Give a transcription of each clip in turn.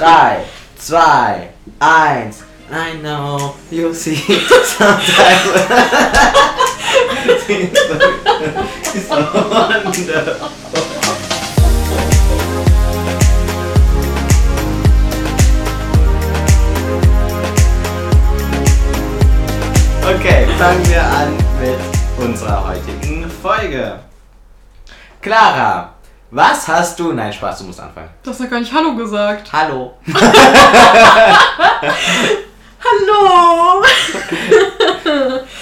3, 2, 1. I know you see sometimes. it's wonderful. Okay, fangen wir an mit unserer heutigen Folge. Clara, was hast du? Nein, Spaß, du musst anfangen. Du hast ja gar nicht Hallo gesagt. Hallo. Hallo!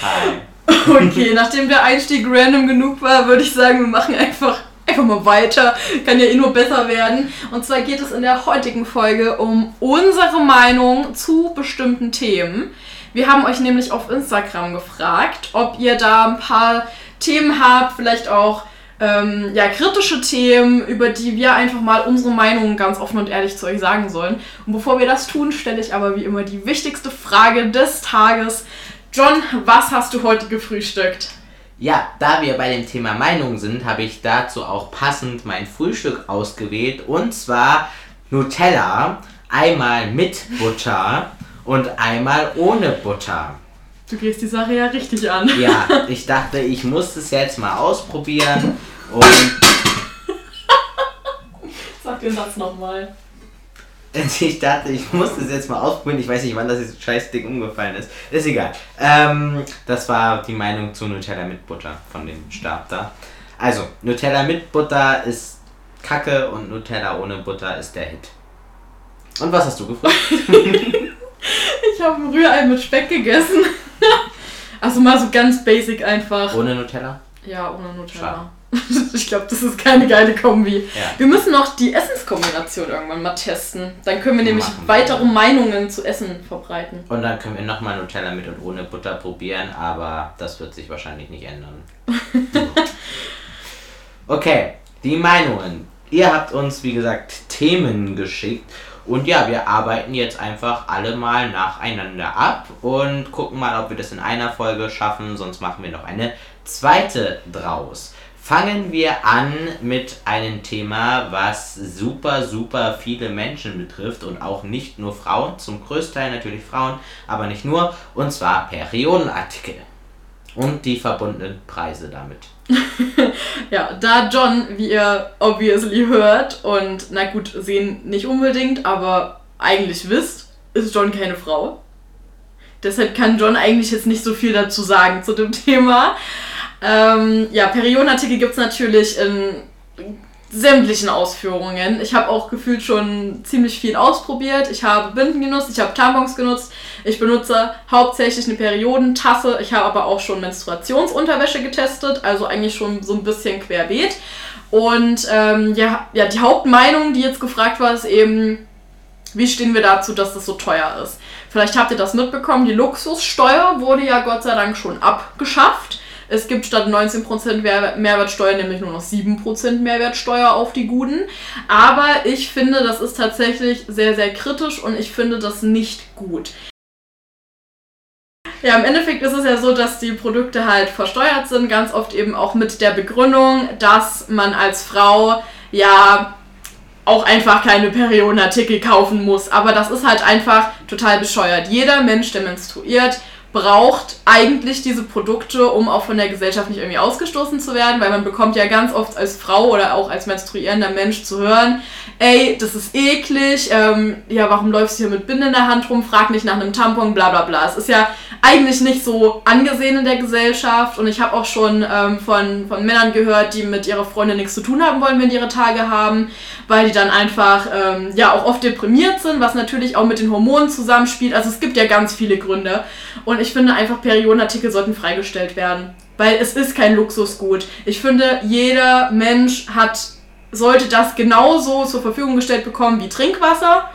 Hi. Okay, nachdem der Einstieg random genug war, würde ich sagen, wir machen einfach, einfach mal weiter. Kann ja eh nur besser werden. Und zwar geht es in der heutigen Folge um unsere Meinung zu bestimmten Themen. Wir haben euch nämlich auf Instagram gefragt, ob ihr da ein paar Themen habt, vielleicht auch ähm, ja, kritische Themen, über die wir einfach mal unsere Meinungen ganz offen und ehrlich zu euch sagen sollen. Und bevor wir das tun, stelle ich aber wie immer die wichtigste Frage des Tages. John, was hast du heute gefrühstückt? Ja, da wir bei dem Thema Meinung sind, habe ich dazu auch passend mein Frühstück ausgewählt. Und zwar Nutella, einmal mit Butter und einmal ohne Butter. Du gehst die Sache ja richtig an. Ja, ich dachte, ich muss es jetzt mal ausprobieren und Sag den Satz nochmal. ich dachte, ich muss es jetzt mal ausprobieren. Ich weiß nicht, wann das jetzt scheiß Ding umgefallen ist. Ist egal. Ähm, das war die Meinung zu Nutella mit Butter von dem Stab da. Also, Nutella mit Butter ist Kacke und Nutella ohne Butter ist der Hit. Und was hast du gefragt? Ich habe ein Rührei mit Speck gegessen. Also mal so ganz basic einfach. Ohne Nutella? Ja, ohne Nutella. Ich glaube, das ist keine geile Kombi. Ja. Wir müssen noch die Essenskombination irgendwann mal testen. Dann können wir nämlich Machen weitere Meinungen zu Essen verbreiten. Und dann können wir nochmal Nutella mit und ohne Butter probieren, aber das wird sich wahrscheinlich nicht ändern. okay, die Meinungen. Ihr habt uns, wie gesagt, Themen geschickt. Und ja, wir arbeiten jetzt einfach alle mal nacheinander ab und gucken mal, ob wir das in einer Folge schaffen. Sonst machen wir noch eine zweite draus. Fangen wir an mit einem Thema, was super, super viele Menschen betrifft und auch nicht nur Frauen, zum größten Teil natürlich Frauen, aber nicht nur, und zwar Periodenartikel und die verbundenen Preise damit. Ja, da John, wie ihr obviously hört, und na gut, sehen nicht unbedingt, aber eigentlich wisst, ist John keine Frau. Deshalb kann John eigentlich jetzt nicht so viel dazu sagen zu dem Thema. Ähm, ja, Periodenartikel gibt es natürlich in sämtlichen Ausführungen. Ich habe auch gefühlt schon ziemlich viel ausprobiert. Ich habe Binden genutzt, ich habe Tampons genutzt. Ich benutze hauptsächlich eine Periodentasse. Ich habe aber auch schon Menstruationsunterwäsche getestet, also eigentlich schon so ein bisschen querbeet. Und ähm, ja, ja, die Hauptmeinung, die jetzt gefragt war, ist eben, wie stehen wir dazu, dass das so teuer ist? Vielleicht habt ihr das mitbekommen, die Luxussteuer wurde ja Gott sei Dank schon abgeschafft. Es gibt statt 19% Mehrwer- Mehrwertsteuer nämlich nur noch 7% Mehrwertsteuer auf die Guten. Aber ich finde, das ist tatsächlich sehr, sehr kritisch und ich finde das nicht gut. Ja, im Endeffekt ist es ja so, dass die Produkte halt versteuert sind, ganz oft eben auch mit der Begründung, dass man als Frau ja auch einfach keine Periodenartikel kaufen muss. Aber das ist halt einfach total bescheuert. Jeder Mensch, der menstruiert, braucht eigentlich diese Produkte, um auch von der Gesellschaft nicht irgendwie ausgestoßen zu werden, weil man bekommt ja ganz oft als Frau oder auch als menstruierender Mensch zu hören, ey, das ist eklig, ähm, ja, warum läufst du hier mit Binde in der Hand rum, frag nicht nach einem Tampon, bla bla bla. Es ist ja eigentlich nicht so angesehen in der Gesellschaft und ich habe auch schon ähm, von, von Männern gehört, die mit ihrer Freundin nichts zu tun haben wollen, wenn die ihre Tage haben, weil die dann einfach ähm, ja auch oft deprimiert sind, was natürlich auch mit den Hormonen zusammenspielt. Also es gibt ja ganz viele Gründe und ich finde einfach Periodenartikel sollten freigestellt werden, weil es ist kein Luxusgut. Ich finde jeder Mensch hat sollte das genauso zur Verfügung gestellt bekommen wie Trinkwasser.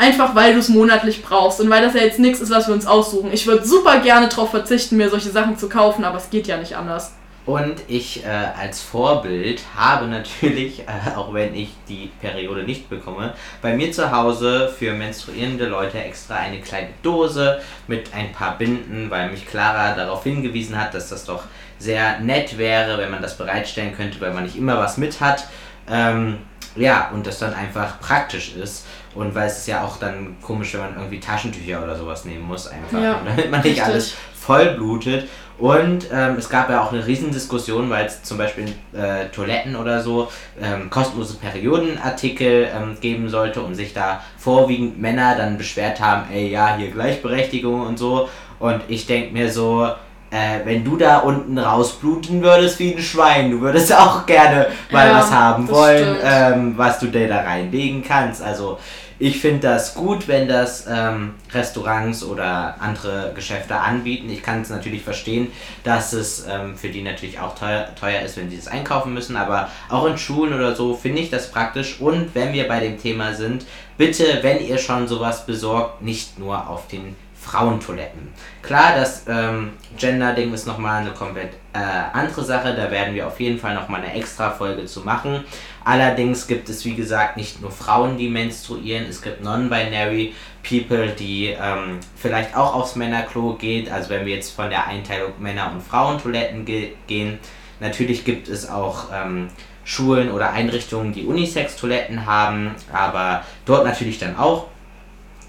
Einfach weil du es monatlich brauchst und weil das ja jetzt nichts ist, was wir uns aussuchen. Ich würde super gerne darauf verzichten, mir solche Sachen zu kaufen, aber es geht ja nicht anders. Und ich äh, als Vorbild habe natürlich, äh, auch wenn ich die Periode nicht bekomme, bei mir zu Hause für menstruierende Leute extra eine kleine Dose mit ein paar Binden, weil mich Clara darauf hingewiesen hat, dass das doch sehr nett wäre, wenn man das bereitstellen könnte, weil man nicht immer was mit hat. Ähm, ja, und das dann einfach praktisch ist. Und weil es ist ja auch dann komisch, wenn man irgendwie Taschentücher oder sowas nehmen muss, einfach, Ja, damit man nicht richtig. alles voll blutet. Und ähm, es gab ja auch eine Riesendiskussion, weil es zum Beispiel in äh, Toiletten oder so ähm, kostenlose Periodenartikel ähm, geben sollte und sich da vorwiegend Männer dann beschwert haben, ey ja, hier Gleichberechtigung und so. Und ich denke mir so, äh, wenn du da unten rausbluten würdest wie ein Schwein, du würdest auch gerne mal Ja, was haben wollen, ähm, was du dir da reinlegen kannst. Also ich finde das gut, wenn das ähm, Restaurants oder andere Geschäfte anbieten. Ich kann es natürlich verstehen, dass es ähm, für die natürlich auch teuer, teuer ist, wenn sie das einkaufen müssen. Aber auch in Schulen oder so finde ich das praktisch. Und wenn wir bei dem Thema sind, bitte, wenn ihr schon sowas besorgt, nicht nur auf den Frauentoiletten. Klar, das ähm, Gender-Ding ist nochmal eine komplett äh, andere Sache. Da werden wir auf jeden Fall nochmal eine extra Folge zu machen. Allerdings gibt es, wie gesagt, nicht nur Frauen, die menstruieren. Es gibt non-binary People, die ähm, vielleicht auch aufs Männerklo geht. Also wenn wir jetzt von der Einteilung Männer- und Frauentoiletten ge gehen. Natürlich gibt es auch ähm, Schulen oder Einrichtungen, die Unisex-Toiletten haben, aber dort natürlich dann auch.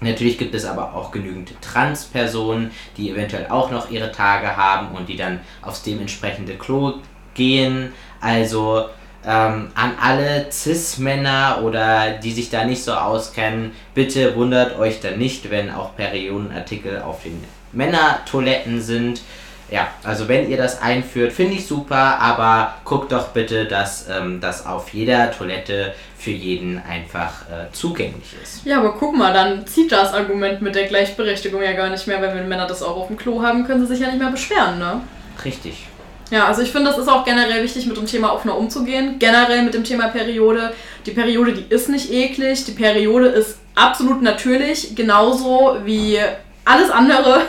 Natürlich gibt es aber auch genügend Transpersonen, die eventuell auch noch ihre Tage haben und die dann aufs dementsprechende Klo gehen. Also ähm, an alle Cis-Männer oder die sich da nicht so auskennen, bitte wundert euch dann nicht, wenn auch Periodenartikel auf den Männertoiletten sind. Ja, also wenn ihr das einführt, finde ich super, aber guckt doch bitte, dass ähm, das auf jeder Toilette für jeden einfach äh, zugänglich ist. Ja, aber guck mal, dann zieht das Argument mit der Gleichberechtigung ja gar nicht mehr, weil wenn Männer das auch auf dem Klo haben, können sie sich ja nicht mehr beschweren, ne? Richtig. Ja, also ich finde, das ist auch generell wichtig, mit dem Thema offener umzugehen. Generell mit dem Thema Periode. Die Periode, die ist nicht eklig. Die Periode ist absolut natürlich, genauso wie alles andere.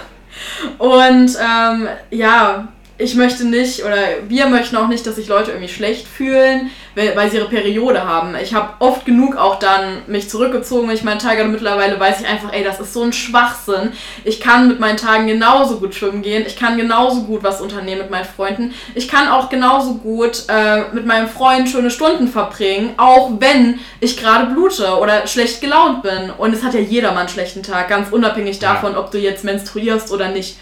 Und ähm, ja, ich möchte nicht, oder wir möchten auch nicht, dass sich Leute irgendwie schlecht fühlen, weil, weil sie ihre Periode haben. Ich habe oft genug auch dann mich zurückgezogen, wenn ich meinen Tag hatte. Mittlerweile weiß ich einfach, ey, das ist so ein Schwachsinn. Ich kann mit meinen Tagen genauso gut schwimmen gehen. Ich kann genauso gut was unternehmen mit meinen Freunden. Ich kann auch genauso gut äh, mit meinem Freund schöne Stunden verbringen, auch wenn ich gerade blute oder schlecht gelaunt bin. Und es hat ja jeder mal einen schlechten Tag, ganz unabhängig davon, ob du jetzt menstruierst oder nicht.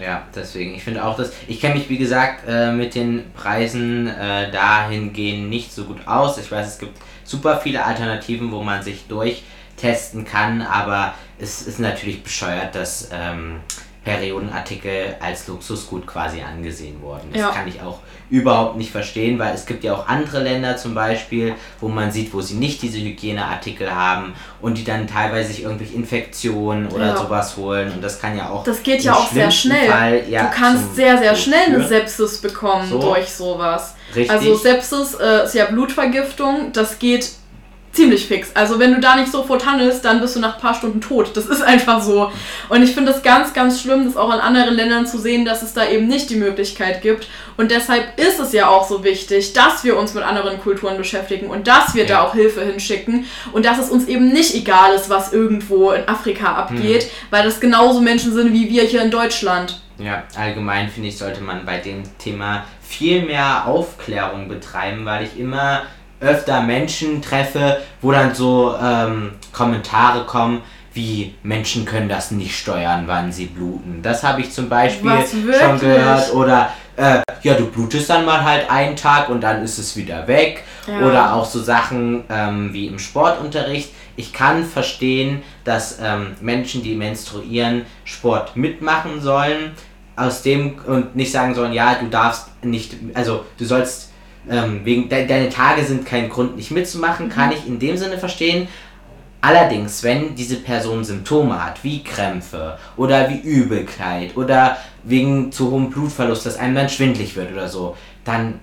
Ja, deswegen. Ich finde auch, dass ich kenne mich wie gesagt äh, mit den Preisen äh, dahingehend nicht so gut aus. Ich weiß, es gibt super viele Alternativen, wo man sich durchtesten kann, aber es ist natürlich bescheuert, dass ähm, Periodenartikel als Luxusgut quasi angesehen wurden. Das Ja. kann ich auch überhaupt nicht verstehen, weil es gibt ja auch andere Länder zum Beispiel, wo man sieht, wo sie nicht diese Hygieneartikel haben und die dann teilweise sich irgendwelche Infektionen oder Ja. sowas holen und das kann ja auch Das geht ja auch sehr schnell. Fall, ja, du kannst sehr, sehr schnell eine. Sepsis bekommen So. durch sowas. Richtig. Also Sepsis äh, ist ja Blutvergiftung, das geht ziemlich fix. Also wenn du da nicht sofort handelst, dann bist du nach ein paar Stunden tot. Das ist einfach so. Und ich finde das ganz, ganz schlimm, das auch in anderen Ländern zu sehen, dass es da eben nicht die Möglichkeit gibt. Und deshalb ist es ja auch so wichtig, dass wir uns mit anderen Kulturen beschäftigen und dass wir da Ja. auch Hilfe hinschicken und dass es uns eben nicht egal ist, was irgendwo in Afrika abgeht, weil das genauso Menschen sind wie wir hier in Deutschland. Ja, allgemein finde ich, sollte man bei dem Thema viel mehr Aufklärung betreiben, weil ich immer öfter Menschen treffe, wo dann so ähm, Kommentare kommen, wie Menschen können das nicht steuern, wann sie bluten. Das habe ich zum Beispiel schon gehört. Oder äh, ja, du blutest dann mal halt einen Tag und dann ist es wieder weg. Ja. Oder auch so Sachen ähm, wie im Sportunterricht. Ich kann verstehen, dass ähm, Menschen, die menstruieren, Sport mitmachen sollen. Aus dem und nicht sagen sollen, ja, du darfst nicht, also du sollst ähm, wegen de deine Tage sind kein Grund nicht mitzumachen, kann ich in dem Sinne verstehen. Allerdings, wenn diese Person Symptome hat, wie Krämpfe oder wie Übelkeit oder wegen zu hohem Blutverlust, dass einem dann schwindlig wird oder so, dann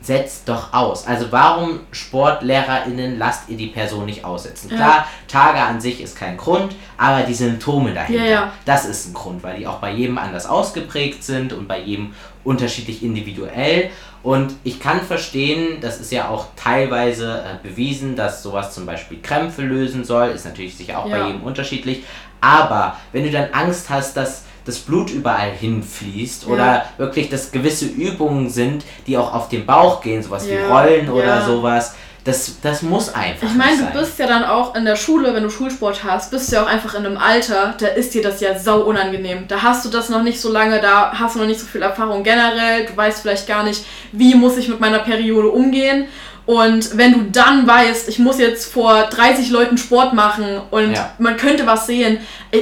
setzt doch aus. Also warum SportlehrerInnen lasst ihr die Person nicht aussetzen? Ja. Klar, Tage an sich ist kein Grund, aber die Symptome dahinter, Ja, ja. das ist ein Grund, weil die auch bei jedem anders ausgeprägt sind und bei jedem unterschiedlich individuell. Und ich kann verstehen, das ist ja auch teilweise äh, bewiesen, dass sowas zum Beispiel Krämpfe lösen soll, ist natürlich sicher auch bei Ja. jedem unterschiedlich. Aber wenn du dann Angst hast, dass das Blut überall hinfließt Ja. oder wirklich, dass gewisse Übungen sind, die auch auf den Bauch gehen, sowas wie Ja, Rollen oder sowas, Das, das muss einfach. Ich meine, du bist ja dann auch in der Schule, wenn du Schulsport hast, bist du ja auch einfach in einem Alter, da ist dir das ja sau unangenehm. Da hast du das noch nicht so lange, da hast du noch nicht so viel Erfahrung generell, du weißt vielleicht gar nicht, wie muss ich mit meiner Periode umgehen. Und wenn du dann weißt, ich muss jetzt vor 30 Leuten Sport machen und ja. man könnte was sehen,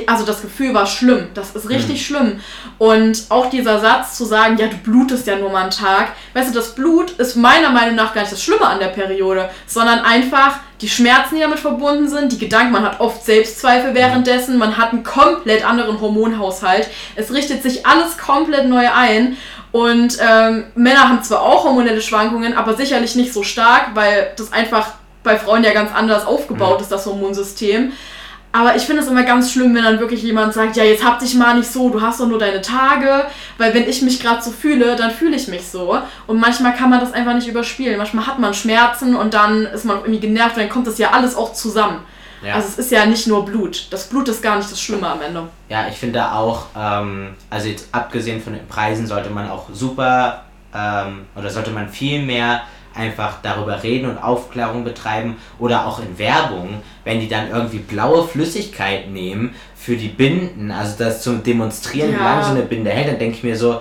also das Gefühl war schlimm, das ist richtig mhm. schlimm. Und auch dieser Satz zu sagen, ja, du blutest ja nur mal einen Tag, weißt du, das Blut ist meiner Meinung nach gar nicht das Schlimme an der Periode, sondern einfach die Schmerzen, die damit verbunden sind, die Gedanken, man hat oft Selbstzweifel währenddessen, man hat einen komplett anderen Hormonhaushalt, es richtet sich alles komplett neu ein und ähm, Männer haben zwar auch hormonelle Schwankungen, aber sicherlich nicht so stark, weil das einfach bei Frauen ja ganz anders aufgebaut mhm. ist, das Hormonsystem. Aber ich finde es immer ganz schlimm, wenn dann wirklich jemand sagt, ja, jetzt hab dich mal nicht so, du hast doch nur deine Tage. Weil wenn ich mich gerade so fühle, dann fühle ich mich so. Und manchmal kann man das einfach nicht überspielen. Manchmal hat man Schmerzen und dann ist man irgendwie genervt und dann kommt das ja alles auch zusammen. Ja. Also es ist ja nicht nur Blut. Das Blut ist gar nicht das Schlimme am Ende. Ja, ich finde auch, ähm, also jetzt abgesehen von den Preisen sollte man auch super ähm, oder sollte man viel mehr einfach darüber reden und Aufklärung betreiben oder auch in Werbung, wenn die dann irgendwie blaue Flüssigkeit nehmen für die Binden, also das zu demonstrieren, ja. wie lange so eine Binde hält, dann denke ich mir so,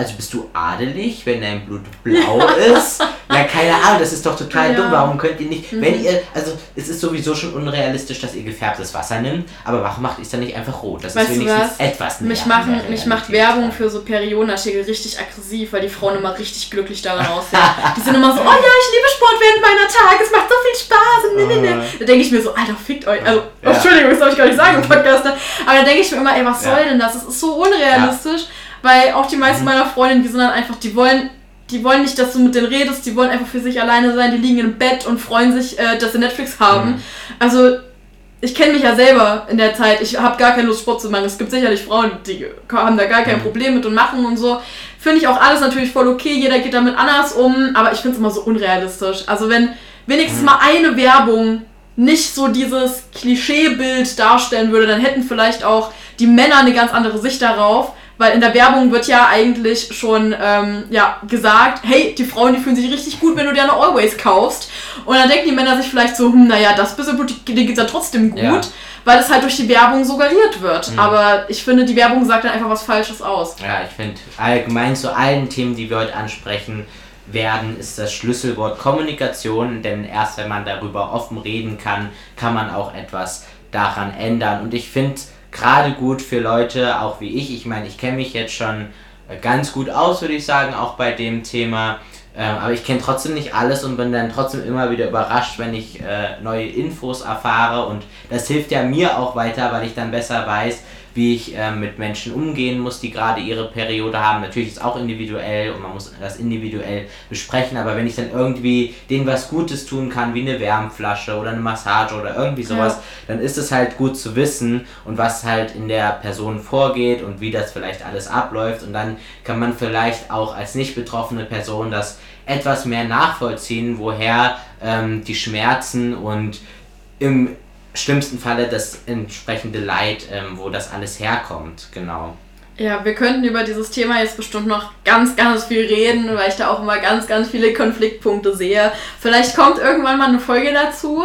also bist du adelig, wenn dein Blut blau ist? Ja, keine Ahnung, das ist doch total ja. dumm. Warum könnt ihr nicht, mhm. wenn ihr, also es ist sowieso schon unrealistisch, dass ihr gefärbtes Wasser nimmt, aber warum macht ihr es dann nicht einfach rot? Das weißt ist wenigstens etwas Mich, machen, mich macht Werbung für so Periodenartikel richtig aggressiv, weil die Frauen immer richtig glücklich daran aussehen. die sind immer so, oh ja, ich liebe Sport während meiner Tage, es macht so viel Spaß. Und ne, ne, ne. Da denke ich mir so, Alter, fickt euch. Also, ja. Entschuldigung, das darf ich gar nicht sagen im Podcast. Aber da denke ich mir immer, ey, was soll denn das? Das ist so unrealistisch. Weil auch die meisten mhm. meiner Freundinnen, die sind dann einfach, die wollen, die wollen nicht, dass du mit denen redest, die wollen einfach für sich alleine sein, die liegen im Bett und freuen sich, äh, dass sie Netflix haben. Mhm. Also ich kenne mich ja selber in der Zeit, ich habe gar keine Lust, Sport zu machen. Es gibt sicherlich Frauen, die haben da gar kein mhm. Problem mit und machen und so. Finde ich auch alles natürlich voll okay, jeder geht damit anders um, aber ich finde es immer so unrealistisch. Also wenn wenigstens mhm. mal eine Werbung nicht so dieses Klischeebild darstellen würde, dann hätten vielleicht auch die Männer eine ganz andere Sicht darauf, weil in der Werbung wird ja eigentlich schon ähm, ja, gesagt, hey, die Frauen, die fühlen sich richtig gut, wenn du dir eine Always kaufst. Und dann denken die Männer sich vielleicht so, hm, naja, das bisschen gut, denen geht's ja trotzdem gut, ja. weil es halt durch die Werbung suggeriert wird. Mhm. Aber ich finde, die Werbung sagt dann einfach was Falsches aus. Ja, ich finde, allgemein zu allen Themen, die wir heute ansprechen, werden, ist das Schlüsselwort Kommunikation, denn erst wenn man darüber offen reden kann, kann man auch etwas daran ändern. Und ich finde, gerade gut für Leute, auch wie ich. Ich meine, ich kenne mich jetzt schon äh, ganz gut aus, würde ich sagen, auch bei dem Thema. Ähm, aber ich kenne trotzdem nicht alles und bin dann trotzdem immer wieder überrascht, wenn ich äh, neue Infos erfahre. Und das hilft ja mir auch weiter, weil ich dann besser weiß, wie ich äh, mit Menschen umgehen muss, die gerade ihre Periode haben. Natürlich ist es auch individuell und man muss das individuell besprechen, aber wenn ich dann irgendwie denen was Gutes tun kann, wie eine Wärmflasche oder eine Massage oder irgendwie sowas, ja. dann ist es halt gut zu wissen und was halt in der Person vorgeht und wie das vielleicht alles abläuft und dann kann man vielleicht auch als nicht betroffene Person das etwas mehr nachvollziehen, woher ähm, die Schmerzen und im schlimmsten Falle das entsprechende Leid, ähm, wo das alles herkommt, genau. Ja, wir könnten über dieses Thema jetzt bestimmt noch ganz, ganz viel reden, weil ich da auch immer ganz, ganz viele Konfliktpunkte sehe. Vielleicht kommt irgendwann mal eine Folge dazu.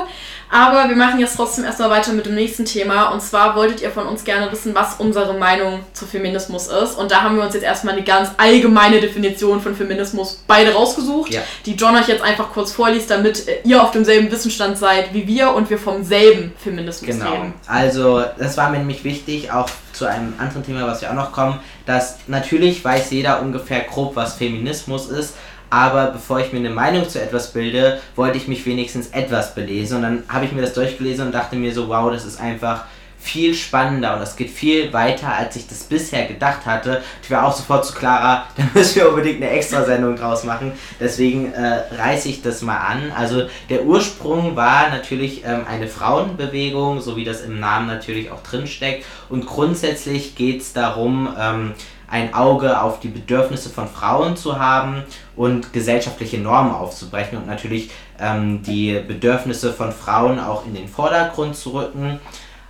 Aber wir machen jetzt trotzdem erstmal weiter mit dem nächsten Thema. Und zwar wolltet ihr von uns gerne wissen, was unsere Meinung zu Feminismus ist. Und da haben wir uns jetzt erstmal eine ganz allgemeine Definition von Feminismus beide rausgesucht, ja. die John euch jetzt einfach kurz vorliest, damit ihr auf demselben Wissensstand seid wie wir und wir vom selben Feminismus genau. reden. Also, das war mir nämlich wichtig, auch zu einem anderen Thema, was wir auch noch kommen, dass natürlich weiß jeder ungefähr grob, was Feminismus ist, aber bevor ich mir eine Meinung zu etwas bilde, wollte ich mich wenigstens etwas belesen und dann habe ich mir das durchgelesen und dachte mir so, wow, das ist einfach viel spannender und das geht viel weiter, als ich das bisher gedacht hatte. Ich war auch sofort zu Clara, da müssen wir unbedingt eine Extrasendung draus machen. Deswegen äh, reiße ich das mal an. Also der Ursprung war natürlich ähm, eine Frauenbewegung, so wie das im Namen natürlich auch drin steckt. Und grundsätzlich geht es darum, ähm, ein Auge auf die Bedürfnisse von Frauen zu haben und gesellschaftliche Normen aufzubrechen und natürlich ähm, die Bedürfnisse von Frauen auch in den Vordergrund zu rücken.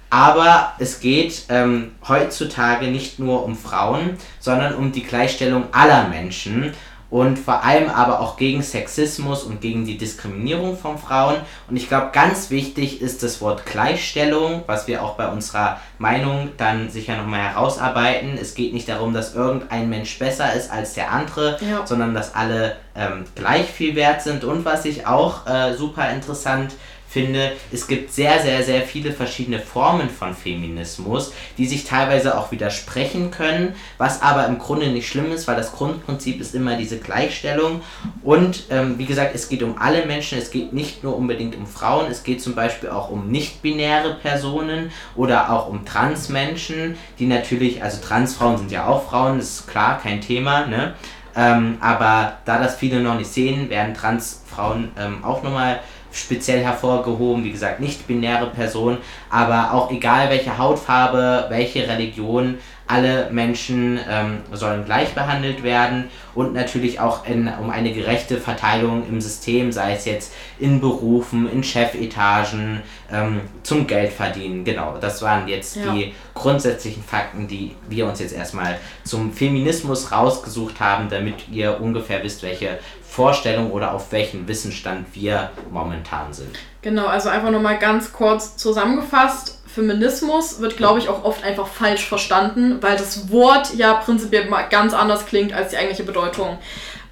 Aber es geht ähm, heutzutage nicht nur um Frauen, sondern um die Gleichstellung aller Menschen. Und vor allem aber auch gegen Sexismus und gegen die Diskriminierung von Frauen. Und ich glaube, ganz wichtig ist das Wort Gleichstellung, was wir auch bei unserer Meinung dann sicher nochmal herausarbeiten. Es geht nicht darum, dass irgendein Mensch besser ist als der andere, ja. sondern dass alle ähm, gleich viel wert sind. Und was ich auch äh, super interessant finde, finde, es gibt sehr, sehr, sehr viele verschiedene Formen von Feminismus, die sich teilweise auch widersprechen können, was aber im Grunde nicht schlimm ist, weil das Grundprinzip ist immer diese Gleichstellung. Und ähm, wie gesagt, es geht um alle Menschen, es geht nicht nur unbedingt um Frauen, es geht zum Beispiel auch um nicht-binäre Personen oder auch um Transmenschen, die natürlich, also Transfrauen sind ja auch Frauen, ist klar, kein Thema, ne? Ähm, aber da das viele noch nicht sehen, werden Transfrauen ähm, auch nochmal speziell hervorgehoben, wie gesagt, nicht-binäre Personen, aber auch egal welche Hautfarbe, welche Religion, alle Menschen ähm, sollen gleich behandelt werden und natürlich auch in, um eine gerechte Verteilung im System, sei es jetzt in Berufen, in Chefetagen, ähm, zum Geldverdienen. Genau, das waren jetzt ja. die grundsätzlichen Fakten, die wir uns jetzt erstmal zum Feminismus rausgesucht haben, damit ihr ungefähr wisst, welche Vorstellung oder auf welchem Wissensstand wir momentan sind. Genau, also einfach nochmal ganz kurz zusammengefasst. Feminismus wird, glaube ich, auch oft einfach falsch verstanden, weil das Wort ja prinzipiell mal ganz anders klingt als die eigentliche Bedeutung.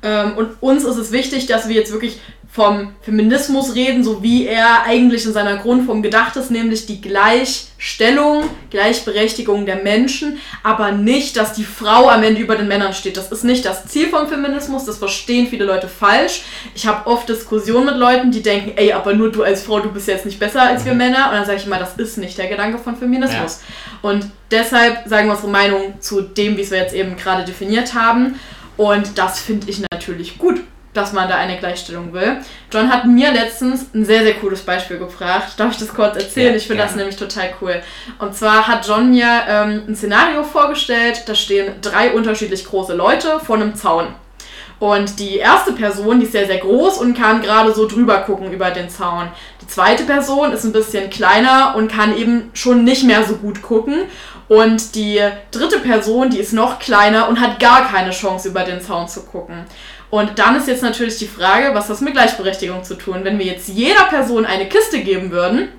Ähm, und uns ist es wichtig, dass wir jetzt wirklich vom Feminismus reden, so wie er eigentlich in seiner Grundform gedacht ist, nämlich die Gleichstellung, Gleichberechtigung der Menschen, aber nicht, dass die Frau am Ende über den Männern steht. Das ist nicht das Ziel vom Feminismus, das verstehen viele Leute falsch. Ich habe oft Diskussionen mit Leuten, die denken, ey, aber nur du als Frau, du bist jetzt nicht besser als wir mhm. Männer. Und dann sage ich immer, das ist nicht der Gedanke von Feminismus. Ja. Und deshalb sagen wir unsere Meinung zu dem, wie es wir jetzt eben gerade definiert haben. Und das finde ich natürlich gut dass man da eine Gleichstellung will. John hat mir letztens ein sehr, sehr cooles Beispiel gebracht. Darf ich das kurz erzählen? Ja, ich finde das nämlich total cool. Und zwar hat John mir ähm, ein Szenario vorgestellt, da stehen drei unterschiedlich große Leute vor einem Zaun. Und die erste Person, die ist sehr, sehr groß und kann gerade so drüber gucken über den Zaun. Die zweite Person ist ein bisschen kleiner und kann eben schon nicht mehr so gut gucken. Und die dritte Person, die ist noch kleiner und hat gar keine Chance, über den Zaun zu gucken. Und dann ist jetzt natürlich die Frage, was das mit Gleichberechtigung zu tun? Wenn wir jetzt jeder Person eine Kiste geben würden,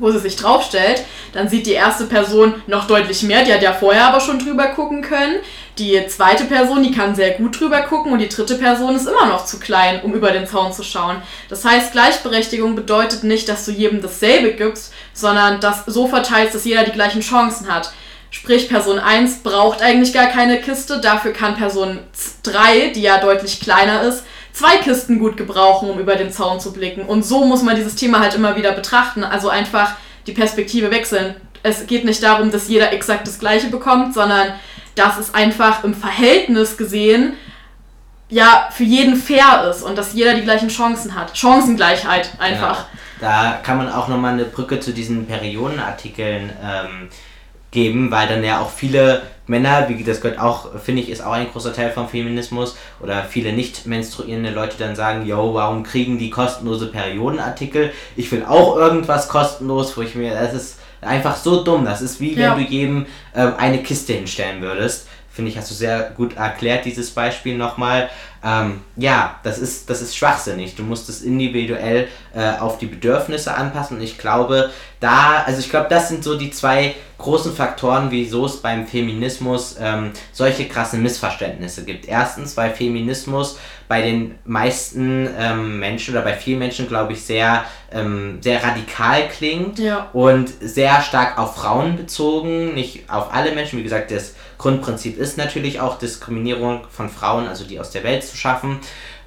wo sie sich draufstellt, dann sieht die erste Person noch deutlich mehr, die hat ja vorher aber schon drüber gucken können. Die zweite Person, die kann sehr gut drüber gucken und die dritte Person ist immer noch zu klein, um über den Zaun zu schauen. Das heißt, Gleichberechtigung bedeutet nicht, dass du jedem dasselbe gibst, sondern dass so verteilst, dass jeder die gleichen Chancen hat. Sprich, Person 1 braucht eigentlich gar keine Kiste, dafür kann Person 3, die ja deutlich kleiner ist, zwei Kisten gut gebrauchen, um über den Zaun zu blicken. Und so muss man dieses Thema halt immer wieder betrachten. Also einfach die Perspektive wechseln. Es geht nicht darum, dass jeder exakt das Gleiche bekommt, sondern dass es einfach im Verhältnis gesehen ja für jeden fair ist und dass jeder die gleichen Chancen hat. Chancengleichheit einfach. Ja, da kann man auch nochmal eine Brücke zu diesen Periodenartikeln ähm, geben, weil dann ja auch viele Männer, wie das gehört auch, finde ich, ist auch ein großer Teil vom Feminismus oder viele nicht menstruierende Leute dann sagen, yo, warum kriegen die kostenlose Periodenartikel? Ich will auch irgendwas kostenlos, wo ich mir, das ist einfach so dumm. Das ist wie ja. wenn du jedem äh, eine Kiste hinstellen würdest. Finde ich, hast du sehr gut erklärt, dieses Beispiel nochmal. Ähm, ja, das ist, das ist schwachsinnig. Du musst es individuell äh, auf die Bedürfnisse anpassen. Und ich glaube, da, also ich glaube, das sind so die zwei großen Faktoren, wieso es beim Feminismus ähm, solche krassen Missverständnisse gibt. Erstens, weil Feminismus bei den meisten ähm, Menschen oder bei vielen Menschen, glaube ich, sehr, ähm, sehr radikal klingt ja. und sehr stark auf Frauen bezogen, nicht auf alle Menschen. Wie gesagt, das Grundprinzip ist natürlich auch Diskriminierung von Frauen, also die aus der Welt zu schaffen.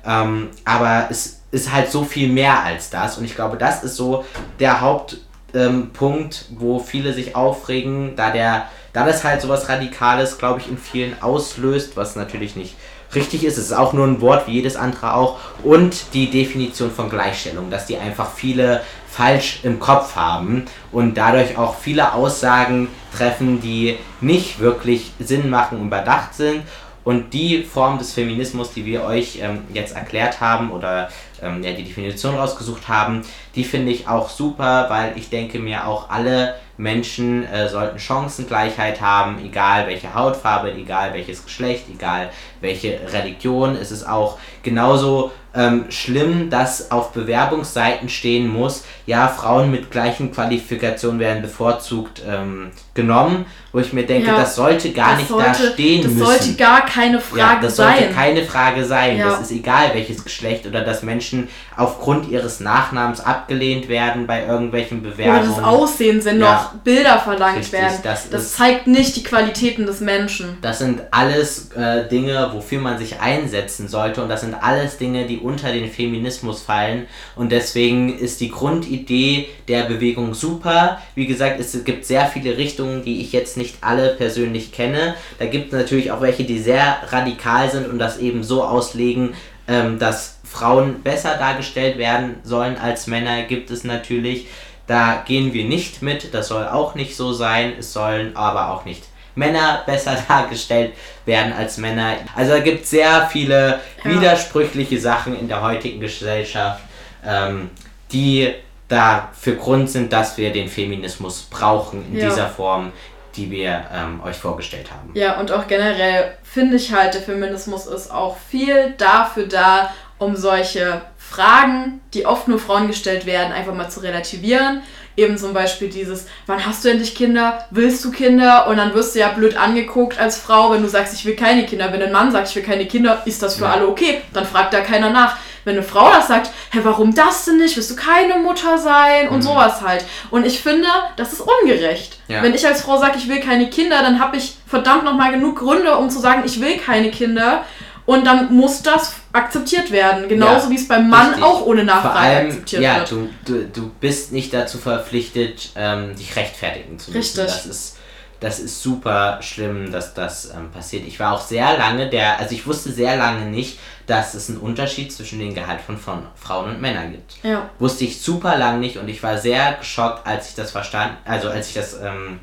Ähm, aber es ist halt so viel mehr als das und ich glaube, das ist so der Haupt ähm, Punkt, wo viele sich aufregen, da der, da das halt sowas Radikales, glaube ich, in vielen auslöst, was natürlich nicht richtig ist. Es ist auch nur ein Wort wie jedes andere auch. Und die Definition von Gleichstellung, dass die einfach viele falsch im Kopf haben und dadurch auch viele Aussagen treffen, die nicht wirklich Sinn machen und überdacht sind und die Form des Feminismus, die wir euch ähm, jetzt erklärt haben oder ähm, ja, die Definition rausgesucht haben, die finde ich auch super, weil ich denke mir auch alle Menschen äh, sollten Chancengleichheit haben, egal welche Hautfarbe, egal welches Geschlecht, egal welche Religion. Es ist auch genauso ähm, schlimm, dass auf Bewerbungsseiten stehen muss, ja, Frauen mit gleichen Qualifikationen werden bevorzugt ähm, genommen, wo ich mir denke, ja, das sollte gar das nicht sollte, da stehen das müssen. Das sollte gar keine Frage sein. ja, das sein. sollte keine Frage sein. Ja. Das ist egal, welches Geschlecht oder dass Menschen aufgrund ihres Nachnamens abgelehnt werden bei irgendwelchen Bewerbungen. Oder das Aussehen, wenn ja, noch Bilder verlangt richtig, werden. Das, das ist, zeigt nicht die Qualitäten des Menschen. Das sind alles äh, Dinge, wofür man sich einsetzen sollte und das sind alles Dinge, die unter den Feminismus fallen und deswegen ist die Grundidee der Bewegung super. Wie gesagt, es gibt sehr viele Richtungen, die ich jetzt nicht alle persönlich kenne. Da gibt es natürlich auch welche, die sehr radikal sind und das eben so auslegen, ähm, dass Frauen besser dargestellt werden sollen als Männer, gibt es natürlich. Da gehen wir nicht mit, das soll auch nicht so sein, es sollen aber auch nicht Männer besser dargestellt werden als Männer. Also da gibt es sehr viele ja. widersprüchliche Sachen in der heutigen Gesellschaft, ähm, die dafür Grund sind, dass wir den Feminismus brauchen in ja. dieser Form, die wir ähm, euch vorgestellt haben. Ja, und auch generell finde ich halt, der Feminismus ist auch viel dafür da, um solche Fragen, die oft nur Frauen gestellt werden, einfach mal zu relativieren Eben zum Beispiel dieses, wann hast du endlich Kinder? Willst du Kinder? Und dann wirst du ja blöd angeguckt als Frau, wenn du sagst, ich will keine Kinder. Wenn ein Mann sagt, ich will keine Kinder, ist das für ja. alle okay. Dann fragt da keiner nach. Wenn eine Frau das sagt, hä, warum das denn nicht? Willst du keine Mutter sein? Und mhm. sowas halt. Und ich finde, das ist ungerecht. Ja. Wenn ich als Frau sage, ich will keine Kinder, dann habe ich verdammt nochmal genug Gründe, um zu sagen, ich will keine Kinder. Und dann muss das akzeptiert werden. Genauso ja, wie es beim Mann richtig. auch ohne Nachfrage allem, akzeptiert ja, wird. Ja, du, du, du bist nicht dazu verpflichtet, ähm, dich rechtfertigen zu müssen. Richtig. Das ist, das ist super schlimm, dass das ähm, passiert. Ich war auch sehr lange der, also ich wusste sehr lange nicht, dass es einen Unterschied zwischen dem Gehalt von Frauen und Männern gibt. Ja. Wusste ich super lange nicht und ich war sehr geschockt, als ich das verstanden, also als ich das ähm,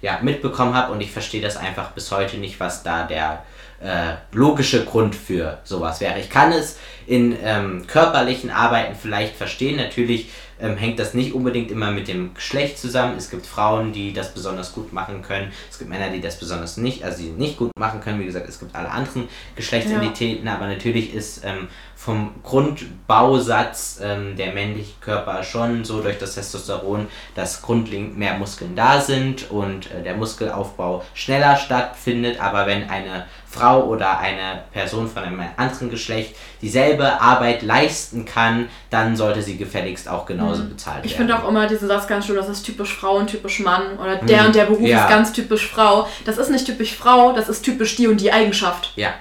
ja, mitbekommen habe und ich verstehe das einfach bis heute nicht, was da der äh, logische Grund für sowas wäre. Ich kann es in ähm, körperlichen Arbeiten vielleicht verstehen. Natürlich ähm, hängt das nicht unbedingt immer mit dem Geschlecht zusammen. Es gibt Frauen, die das besonders gut machen können. Es gibt Männer, die das besonders nicht, also die nicht gut machen können. Wie gesagt, es gibt alle anderen Geschlechtsidentitäten, ja. aber natürlich ist ähm, vom Grundbausatz ähm, der männliche Körper schon so durch das Testosteron, dass grundlegend mehr Muskeln da sind und äh, der Muskelaufbau schneller stattfindet. Aber wenn eine Frau oder eine Person von einem anderen Geschlecht dieselbe Arbeit leisten kann, dann sollte sie gefälligst auch genauso mhm. bezahlt ich werden. Ich finde auch immer diesen Satz ganz schön, das ist typisch Frau und typisch Mann oder der mhm. und der Beruf ja. ist ganz typisch Frau. Das ist nicht typisch Frau, das ist typisch die und die Eigenschaft. Ja.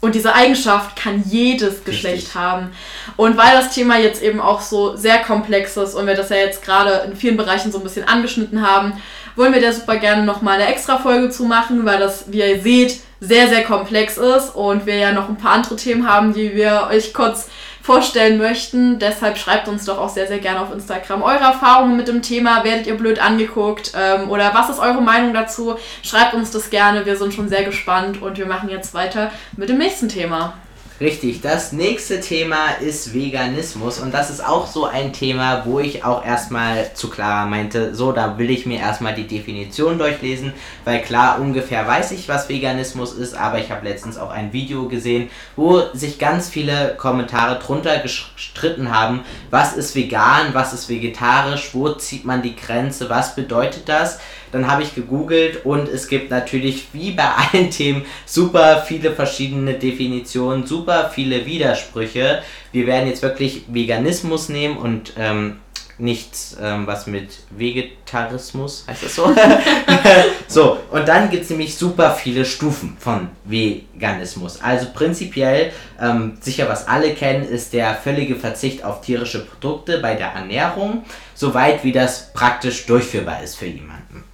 Und diese Eigenschaft kann jedes Geschlecht Richtig. haben. Und weil das Thema jetzt eben auch so sehr komplex ist und wir das ja jetzt gerade in vielen Bereichen so ein bisschen angeschnitten haben, wollen wir da super gerne nochmal eine extra Folge zu machen, weil das, wie ihr seht, sehr, sehr komplex ist und wir ja noch ein paar andere Themen haben, die wir euch kurz vorstellen möchten. Deshalb schreibt uns doch auch sehr, sehr gerne auf Instagram eure Erfahrungen mit dem Thema. Werdet ihr blöd angeguckt? Ähm, oder was ist eure Meinung dazu? Schreibt uns das gerne. Wir sind schon sehr gespannt und wir machen jetzt weiter mit dem nächsten Thema. Richtig, das nächste Thema ist Veganismus und das ist auch so ein Thema, wo ich auch erstmal zu Clara meinte, so, da will ich mir erstmal die Definition durchlesen, weil klar, ungefähr weiß ich, was Veganismus ist, aber ich habe letztens auch ein Video gesehen, wo sich ganz viele Kommentare drunter gestritten haben, was ist vegan, was ist vegetarisch, wo zieht man die Grenze, was bedeutet das? Dann habe ich gegoogelt und es gibt natürlich wie bei allen Themen super viele verschiedene Definitionen, super viele Widersprüche. Wir werden jetzt wirklich Veganismus nehmen und ähm, nichts, ähm, was mit Vegetarismus, heißt das so? so, und dann gibt es nämlich super viele Stufen von Veganismus. Also prinzipiell, ähm, sicher was alle kennen, ist der völlige Verzicht auf tierische Produkte bei der Ernährung, soweit wie das praktisch durchführbar ist für jemanden.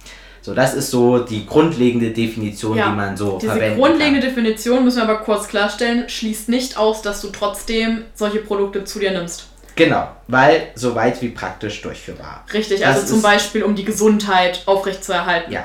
So, das ist so die grundlegende Definition, ja, die man so diese verwenden Diese grundlegende kann. Definition, müssen wir aber kurz klarstellen, schließt nicht aus, dass du trotzdem solche Produkte zu dir nimmst. Genau, weil so weit wie praktisch durchführbar. Richtig, das also zum Beispiel um die Gesundheit aufrechtzuerhalten. Ja.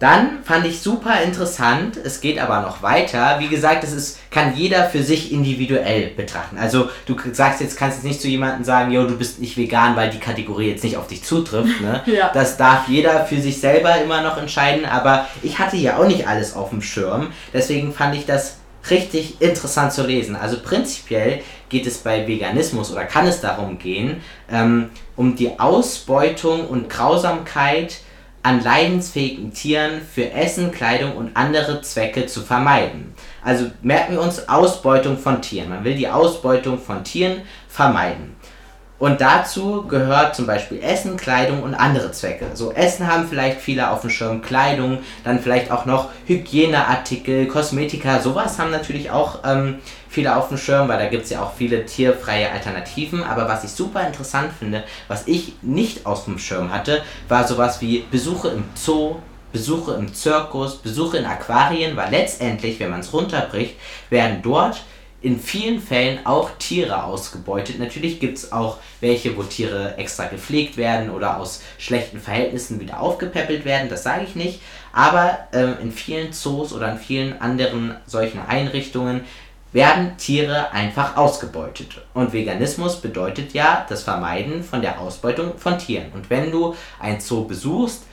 Dann fand ich super interessant, es geht aber noch weiter. Wie gesagt, es ist, kann jeder für sich individuell betrachten. Also du sagst jetzt, kannst jetzt nicht zu jemandem sagen, jo, du bist nicht vegan, weil die Kategorie jetzt nicht auf dich zutrifft. Ne? Ja. Das darf jeder für sich selber immer noch entscheiden, aber ich hatte hier auch nicht alles auf dem Schirm. Deswegen fand ich das richtig interessant zu lesen. Also prinzipiell geht es bei Veganismus oder kann es darum gehen, ähm, um die Ausbeutung und Grausamkeit an leidensfähigen Tieren für Essen, Kleidung und andere Zwecke zu vermeiden. Also merken wir uns Ausbeutung von Tieren. Man will die Ausbeutung von Tieren vermeiden. Und dazu gehört zum Beispiel Essen, Kleidung und andere Zwecke. So Essen haben vielleicht viele auf dem Schirm, Kleidung, dann vielleicht auch noch Hygieneartikel, Kosmetika, sowas haben natürlich auch ähm, viele auf dem Schirm, weil da gibt es ja auch viele tierfreie Alternativen. Aber was ich super interessant finde, was ich nicht auf dem Schirm hatte, war sowas wie Besuche im Zoo, Besuche im Zirkus, Besuche in Aquarien, weil letztendlich, wenn man es runterbricht, werden dort in vielen Fällen auch Tiere ausgebeutet. Natürlich gibt es auch welche, wo Tiere extra gepflegt werden oder aus schlechten Verhältnissen wieder aufgepäppelt werden, das sage ich nicht. Aber ähm, in vielen Zoos oder in vielen anderen solchen Einrichtungen werden Tiere einfach ausgebeutet. Und Veganismus bedeutet ja das Vermeiden von der Ausbeutung von Tieren. Und wenn du ein Zoo besuchst,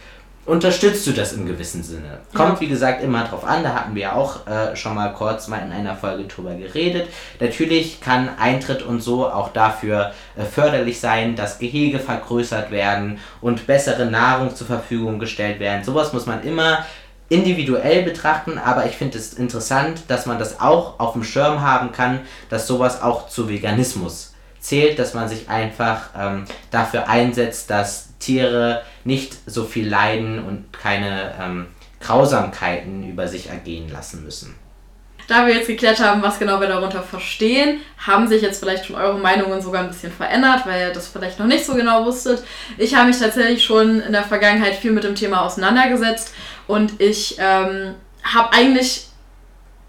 unterstützt du das im gewissen Sinne. Kommt, Ja. wie gesagt, immer drauf an. Da hatten wir ja auch äh, schon mal kurz mal in einer Folge drüber geredet. Natürlich kann Eintritt und so auch dafür äh, förderlich sein, dass Gehege vergrößert werden und bessere Nahrung zur Verfügung gestellt werden. Sowas muss man immer individuell betrachten, aber ich finde es interessant, dass man das auch auf dem Schirm haben kann, dass sowas auch zu Veganismus zählt, dass man sich einfach ähm, dafür einsetzt, dass Tiere nicht so viel leiden und keine ähm, Grausamkeiten über sich ergehen lassen müssen. Da wir jetzt geklärt haben, was genau wir darunter verstehen, haben sich jetzt vielleicht schon eure Meinungen sogar ein bisschen verändert, weil ihr das vielleicht noch nicht so genau wusstet. Ich habe mich tatsächlich schon in der Vergangenheit viel mit dem Thema auseinandergesetzt und ich ähm, habe eigentlich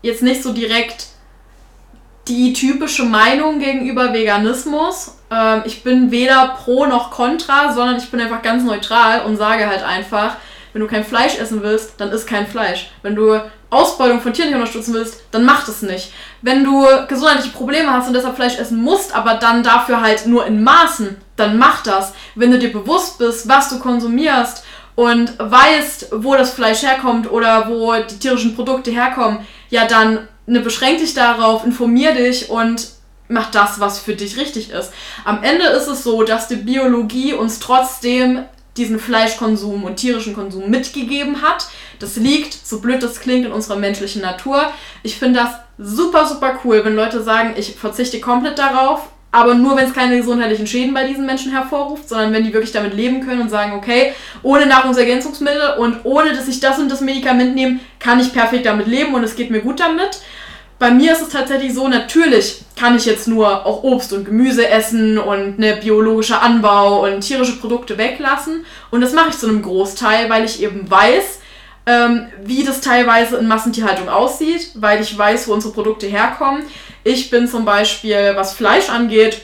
jetzt nicht so direkt die typische Meinung gegenüber Veganismus. Ähm, ich bin weder pro noch contra, sondern ich bin einfach ganz neutral und sage halt einfach, wenn du kein Fleisch essen willst, dann isst kein Fleisch. Wenn du Ausbeutung von Tieren nicht unterstützen willst, dann mach das nicht. Wenn du gesundheitliche Probleme hast und deshalb Fleisch essen musst, aber dann dafür halt nur in Maßen, dann mach das. Wenn du dir bewusst bist, was du konsumierst und weißt, wo das Fleisch herkommt oder wo die tierischen Produkte herkommen, ja dann ne, beschränk dich darauf, informier dich und mach das, was für dich richtig ist. Am Ende ist es so, dass die Biologie uns trotzdem diesen Fleischkonsum und tierischen Konsum mitgegeben hat. Das liegt, so blöd das klingt, in unserer menschlichen Natur. Ich finde das super, super cool, wenn Leute sagen, ich verzichte komplett darauf, aber nur, wenn es keine gesundheitlichen Schäden bei diesen Menschen hervorruft, sondern wenn die wirklich damit leben können und sagen, okay, ohne Nahrungsergänzungsmittel und ohne, dass ich das und das Medikament nehme, kann ich perfekt damit leben und es geht mir gut damit. Bei mir ist es tatsächlich so, natürlich kann ich jetzt nur auch Obst und Gemüse essen und ne, biologischer Anbau und tierische Produkte weglassen. Und das mache ich zu einem Großteil, weil ich eben weiß, ähm, wie das teilweise in Massentierhaltung aussieht, weil ich weiß, wo unsere Produkte herkommen. Ich bin zum Beispiel, was Fleisch angeht,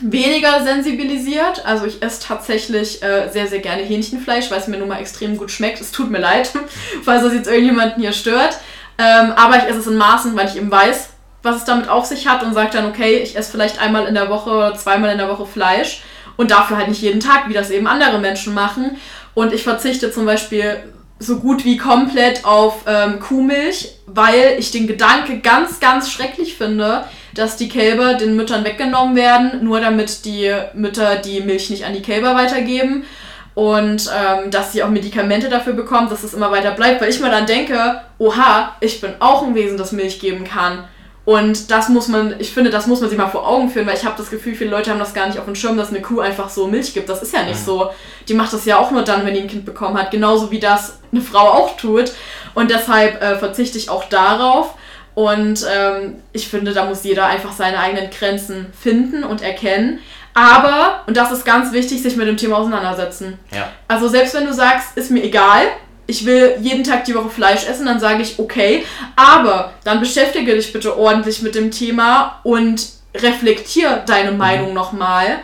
weniger sensibilisiert. Also ich esse tatsächlich äh, sehr, sehr gerne Hähnchenfleisch, weil es mir nun mal extrem gut schmeckt. Es tut mir leid, falls das jetzt irgendjemanden hier stört. Ähm, aber ich esse es in Maßen, weil ich eben weiß, was es damit auf sich hat und sage dann, okay, ich esse vielleicht einmal in der Woche, zweimal in der Woche Fleisch und dafür halt nicht jeden Tag, wie das eben andere Menschen machen. Und ich verzichte zum Beispiel so gut wie komplett auf ähm, Kuhmilch, weil ich den Gedanke ganz, ganz schrecklich finde, dass die Kälber den Müttern weggenommen werden, nur damit die Mütter die Milch nicht an die Kälber weitergeben und ähm, dass sie auch Medikamente dafür bekommt, dass es immer weiter bleibt, weil ich mir dann denke, oha, ich bin auch ein Wesen, das Milch geben kann. Und das muss man, ich finde, das muss man sich mal vor Augen führen, weil ich habe das Gefühl, viele Leute haben das gar nicht auf dem Schirm, dass eine Kuh einfach so Milch gibt. Das ist ja nicht Mhm. so. Die macht das ja auch nur dann, wenn die ein Kind bekommen hat, genauso wie das eine Frau auch tut. Und deshalb äh, verzichte ich auch darauf. Und ähm, ich finde, da muss jeder einfach seine eigenen Grenzen finden und erkennen. Aber, und das ist ganz wichtig, sich mit dem Thema auseinandersetzen. Ja. Also selbst wenn du sagst, ist mir egal, ich will jeden Tag die Woche Fleisch essen, dann sage ich okay, aber dann beschäftige dich bitte ordentlich mit dem Thema und reflektier deine Meinung nochmal.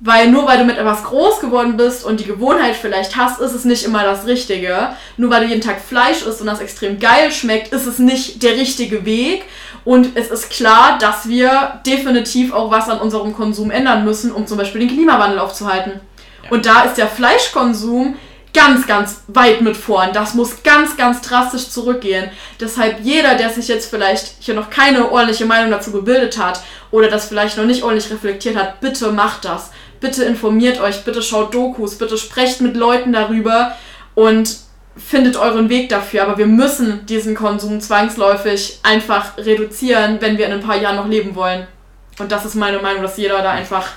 Weil nur weil du mit etwas groß geworden bist und die Gewohnheit vielleicht hast, ist es nicht immer das Richtige. Nur weil du jeden Tag Fleisch isst und das extrem geil schmeckt, ist es nicht der richtige Weg. Und es ist klar, dass wir definitiv auch was an unserem Konsum ändern müssen, um zum Beispiel den Klimawandel aufzuhalten. Ja. Und da ist der Fleischkonsum ganz, ganz weit mit vorn. Das muss ganz, ganz drastisch zurückgehen. Deshalb jeder, der sich jetzt vielleicht hier noch keine ordentliche Meinung dazu gebildet hat oder das vielleicht noch nicht ordentlich reflektiert hat, bitte macht das. Bitte informiert euch, bitte schaut Dokus, bitte sprecht mit Leuten darüber und findet euren Weg dafür. Aber wir müssen diesen Konsum zwangsläufig einfach reduzieren, wenn wir in ein paar Jahren noch leben wollen. Und das ist meine Meinung, dass jeder da einfach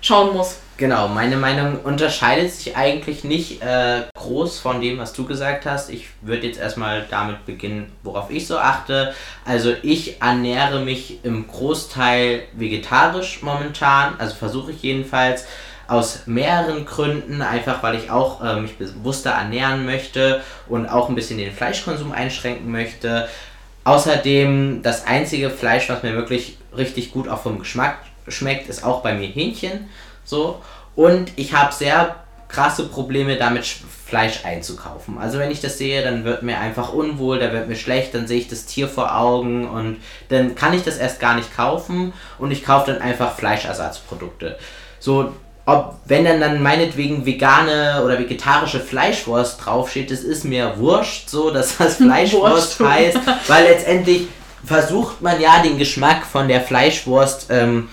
schauen muss. Genau, meine Meinung unterscheidet sich eigentlich nicht äh, groß von dem, was du gesagt hast. Ich würde jetzt erstmal damit beginnen, worauf ich so achte. Also ich ernähre mich im Großteil vegetarisch momentan, also versuche ich jedenfalls aus mehreren Gründen, einfach weil ich auch äh, mich bewusster ernähren möchte und auch ein bisschen den Fleischkonsum einschränken möchte. Außerdem das einzige Fleisch, was mir wirklich richtig gut auch vom Geschmack schmeckt, ist auch bei mir Hähnchen. So. Und ich habe sehr krasse Probleme damit, Fleisch einzukaufen. Also wenn ich das sehe, dann wird mir einfach unwohl, da wird mir schlecht, dann sehe ich das Tier vor Augen und dann kann ich das erst gar nicht kaufen und ich kaufe dann einfach Fleischersatzprodukte. So, ob, wenn dann, dann meinetwegen vegane oder vegetarische Fleischwurst draufsteht, das ist mir wurscht, so dass das Fleischwurst heißt, weil letztendlich versucht man ja den Geschmack von der Fleischwurst ähm,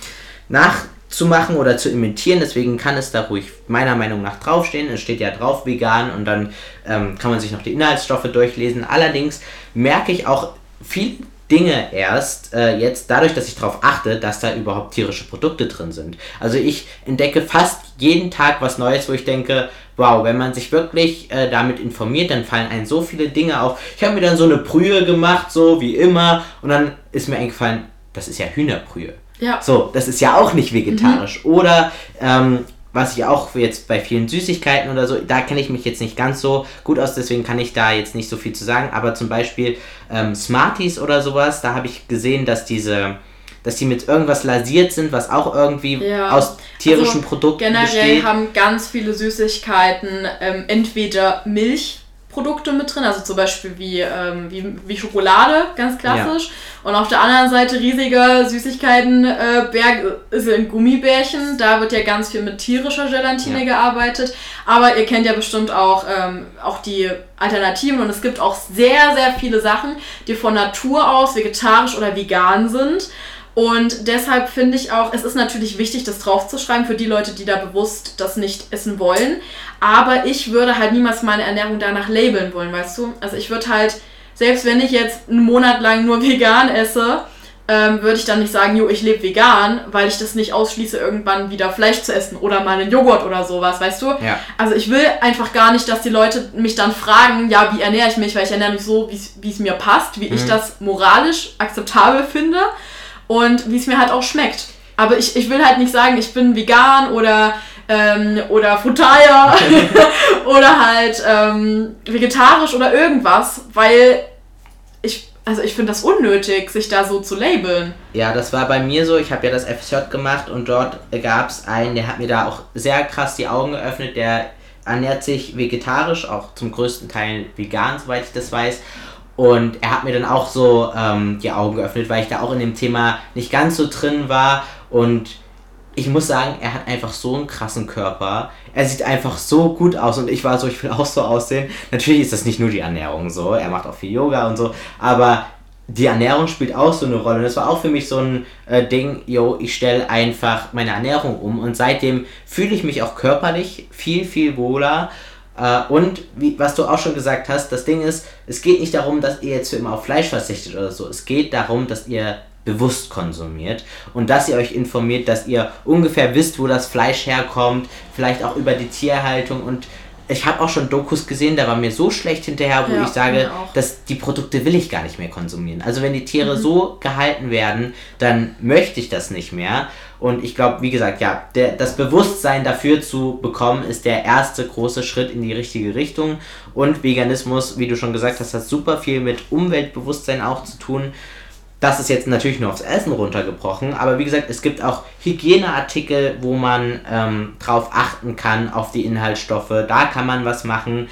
nach zu machen oder zu imitieren. Deswegen kann es da ruhig meiner Meinung nach draufstehen. Es steht ja drauf vegan und dann ähm, kann man sich noch die Inhaltsstoffe durchlesen. Allerdings merke ich auch viele Dinge erst äh, jetzt dadurch, dass ich darauf achte, dass da überhaupt tierische Produkte drin sind. Also ich entdecke fast jeden Tag was Neues, wo ich denke, wow, wenn man sich wirklich äh, damit informiert, dann fallen einem so viele Dinge auf. Ich habe mir dann so eine Brühe gemacht, so wie immer, und dann ist mir eingefallen, das ist ja Hühnerbrühe. Ja. So, das ist ja auch nicht vegetarisch. Mhm. Oder ähm, was ich auch jetzt bei vielen Süßigkeiten oder so, da kenne ich mich jetzt nicht ganz so gut aus, deswegen kann ich da jetzt nicht so viel zu sagen. Aber zum Beispiel ähm, Smarties oder sowas, da habe ich gesehen, dass diese dass die mit irgendwas lasiert sind, was auch irgendwie ja. aus tierischen also Produkten generell besteht. Generell haben ganz viele Süßigkeiten ähm, entweder Milch Produkte mit drin, also zum Beispiel wie, ähm, wie, wie Schokolade, ganz klassisch. Ja. Und auf der anderen Seite riesige Süßigkeitenberg äh, sind Gummibärchen. Da wird ja ganz viel mit tierischer Gelatine ja. gearbeitet. Aber ihr kennt ja bestimmt auch, ähm, auch die Alternativen und es gibt auch sehr, sehr viele Sachen, die von Natur aus vegetarisch oder vegan sind. Und deshalb finde ich auch, es ist natürlich wichtig, das draufzuschreiben für die Leute, die da bewusst das nicht essen wollen. Aber ich würde halt niemals meine Ernährung danach labeln wollen, weißt du? Also ich würde halt, selbst wenn ich jetzt einen Monat lang nur vegan esse, ähm, würde ich dann nicht sagen, jo, ich lebe vegan, weil ich das nicht ausschließe, irgendwann wieder Fleisch zu essen oder mal einen Joghurt oder sowas, weißt du? Ja. Also ich will einfach gar nicht, dass die Leute mich dann fragen, ja, wie ernähre ich mich, weil ich ernähre mich so, wie es mir passt, wie mhm. ich das moralisch akzeptabel finde und wie es mir halt auch schmeckt. Aber ich, ich will halt nicht sagen, ich bin vegan oder, ähm, oder Frutaya oder halt ähm, vegetarisch oder irgendwas, weil ich, also ich finde das unnötig, sich da so zu labeln. Ja, das war bei mir so. Ich habe ja das FSJ gemacht und dort gab es einen, der hat mir da auch sehr krass die Augen geöffnet. Der ernährt sich vegetarisch, auch zum größten Teil vegan, soweit ich das weiß. Und er hat mir dann auch so ähm, die Augen geöffnet, weil ich da auch in dem Thema nicht ganz so drin war. Und ich muss sagen, er hat einfach so einen krassen Körper. Er sieht einfach so gut aus und ich war so, ich will auch so aussehen. Natürlich ist das nicht nur die Ernährung so, er macht auch viel Yoga und so, aber die Ernährung spielt auch so eine Rolle. Und das war auch für mich so ein äh, Ding, yo, ich stelle einfach meine Ernährung um und seitdem fühle ich mich auch körperlich viel, viel wohler. Äh, und wie, was du auch schon gesagt hast, das Ding ist, es geht nicht darum, dass ihr jetzt für immer auf Fleisch verzichtet oder so. Es geht darum, dass ihr bewusst konsumiert und dass ihr euch informiert, dass ihr ungefähr wisst, wo das Fleisch herkommt, vielleicht auch über die Tierhaltung und ich habe auch schon Dokus gesehen, da war mir so schlecht hinterher, wo ja, ich sage, dass die Produkte will ich gar nicht mehr konsumieren. Also wenn die Tiere mhm. so gehalten werden, dann möchte ich das nicht mehr. Und ich glaube, wie gesagt, ja, der, das Bewusstsein dafür zu bekommen, ist der erste große Schritt in die richtige Richtung. Und Veganismus, wie du schon gesagt hast, hat super viel mit Umweltbewusstsein auch zu tun. das ist jetzt natürlich nur aufs Essen runtergebrochen, aber wie gesagt, es gibt auch Hygieneartikel, wo man ähm, drauf achten kann, auf die Inhaltsstoffe. Da kann man was machen.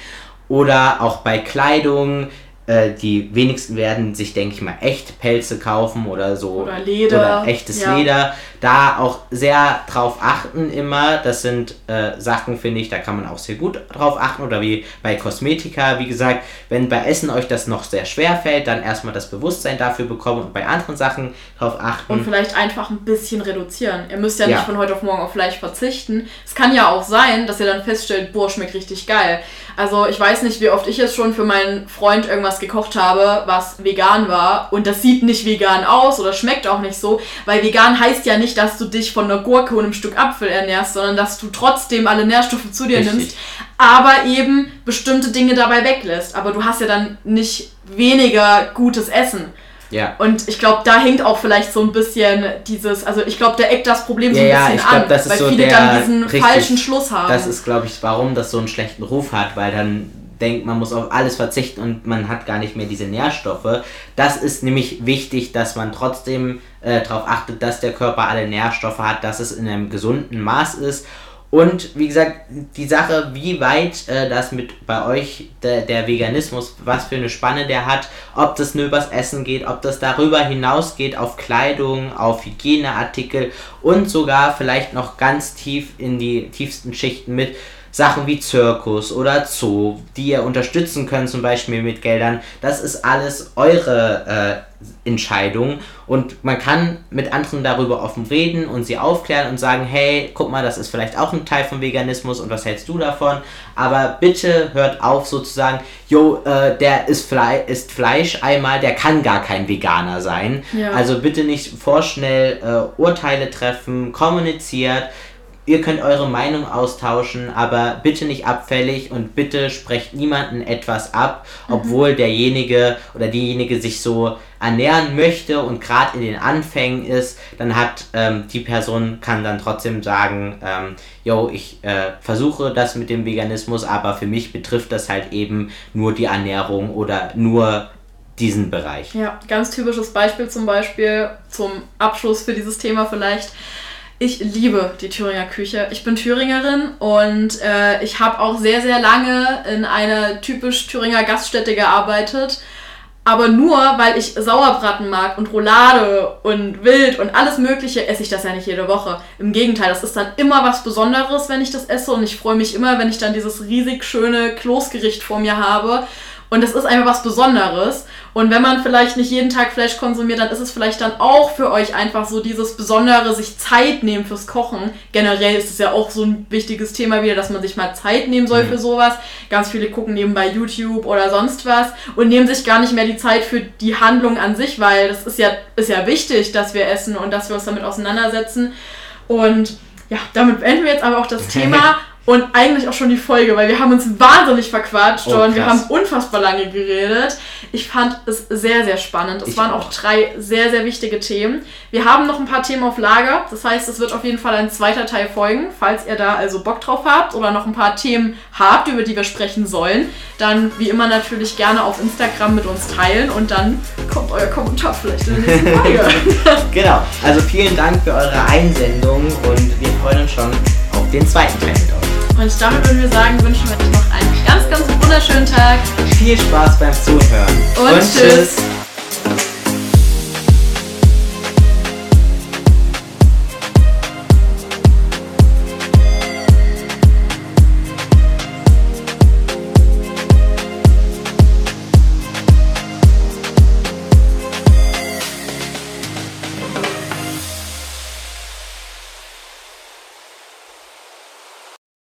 Oder auch bei Kleidung. Äh, die wenigsten werden sich, denke ich mal, echt Pelze kaufen oder so. Oder Leder. Oder echtes ja. Leder. Da auch sehr drauf achten immer. Das sind äh, Sachen, finde ich, da kann man auch sehr gut drauf achten. Oder wie bei Kosmetika, wie gesagt, wenn bei Essen euch das noch sehr schwer fällt, dann erstmal das Bewusstsein dafür bekommen und bei anderen Sachen drauf achten. Und vielleicht einfach ein bisschen reduzieren. Ihr müsst ja, ja. nicht von heute auf morgen auf Fleisch verzichten. Es kann ja auch sein, dass ihr dann feststellt, boah, schmeckt richtig geil. Also ich weiß nicht, wie oft ich jetzt schon für meinen Freund irgendwas gekocht habe, was vegan war und das sieht nicht vegan aus oder schmeckt auch nicht so, weil vegan heißt ja nicht, dass du dich von einer Gurke und einem Stück Apfel ernährst, sondern dass du trotzdem alle Nährstoffe zu dir Richtig. nimmst, aber eben bestimmte Dinge dabei weglässt. Aber du hast ja dann nicht weniger gutes Essen. Ja. Und ich glaube, da hängt auch vielleicht so ein bisschen dieses, also ich glaube, der eckt das Problem so ein ja, bisschen ich glaub, an, weil so viele dann diesen richtig, falschen Schluss haben. Das ist, glaube ich, warum das so einen schlechten Ruf hat, weil dann denkt, man muss auf alles verzichten und man hat gar nicht mehr diese Nährstoffe. Das ist nämlich wichtig, dass man trotzdem äh, darauf achtet, dass der Körper alle Nährstoffe hat, dass es in einem gesunden Maß ist und wie gesagt, die Sache, wie weit äh, das mit bei euch der, der Veganismus, was für eine Spanne der hat, ob das nur übers Essen geht, ob das darüber hinausgeht auf Kleidung, auf Hygieneartikel und sogar vielleicht noch ganz tief in die tiefsten Schichten mit Sachen wie Zirkus oder Zoo, die ihr unterstützen könnt, zum Beispiel mit Geldern, das ist alles eure äh, Entscheidung und man kann mit anderen darüber offen reden und sie aufklären und sagen, hey, guck mal, das ist vielleicht auch ein Teil von Veganismus und was hältst du davon? Aber bitte hört auf sozusagen, jo, äh, der ist, Fle ist Fleisch einmal, der kann gar kein Veganer sein. Ja. Also bitte nicht vorschnell äh, Urteile treffen, kommuniziert, ihr könnt eure Meinung austauschen, aber bitte nicht abfällig und bitte sprecht niemanden etwas ab, mhm. obwohl mhm. derjenige oder diejenige sich so ernähren möchte und gerade in den Anfängen ist, dann hat ähm, die Person kann dann trotzdem sagen, ähm, yo, ich äh, versuche das mit dem Veganismus, aber für mich betrifft das halt eben nur die Ernährung oder nur diesen Bereich. Ja, ganz typisches Beispiel zum Beispiel zum Abschluss für dieses Thema vielleicht ich liebe die Thüringer Küche. Ich bin Thüringerin und äh, ich habe auch sehr, sehr lange in einer typisch Thüringer Gaststätte gearbeitet. Aber nur, weil ich Sauerbraten mag und Roulade und Wild und alles Mögliche, esse ich das ja nicht jede Woche. Im Gegenteil, das ist dann immer was Besonderes, wenn ich das esse. Und ich freue mich immer, wenn ich dann dieses riesig schöne Kloßgericht vor mir habe. Und das ist einfach was Besonderes. Und wenn man vielleicht nicht jeden Tag Fleisch konsumiert, dann ist es vielleicht dann auch für euch einfach so dieses Besondere, sich Zeit nehmen fürs Kochen. Generell ist es ja auch so ein wichtiges Thema wieder, dass man sich mal Zeit nehmen soll mhm. für sowas. Ganz viele gucken nebenbei YouTube oder sonst was und nehmen sich gar nicht mehr die Zeit für die Handlung an sich, weil das ist ja, ist ja wichtig, dass wir essen und dass wir uns damit auseinandersetzen. Und ja, damit beenden wir jetzt aber auch das Thema und eigentlich auch schon die Folge, weil wir haben uns wahnsinnig verquatscht oh, und wir haben unfassbar lange geredet. Ich fand es sehr, sehr spannend. Es ich waren auch, auch drei sehr, sehr wichtige Themen. Wir haben noch ein paar Themen auf Lager. Das heißt, es wird auf jeden Fall ein zweiter Teil folgen. Falls ihr da also Bock drauf habt oder noch ein paar Themen habt, über die wir sprechen sollen, dann wie immer natürlich gerne auf Instagram mit uns teilen und dann kommt euer Kommentar vielleicht in der nächsten Folge. genau. Also vielen Dank für eure Einsendung und wir freuen uns schon auf den zweiten Teil mit euch. Und damit würden wir sagen, wünschen wir euch noch einen ganz, ganz wunderschönen Tag. Viel Spaß beim Zuhören. Und, Und tschüss. tschüss.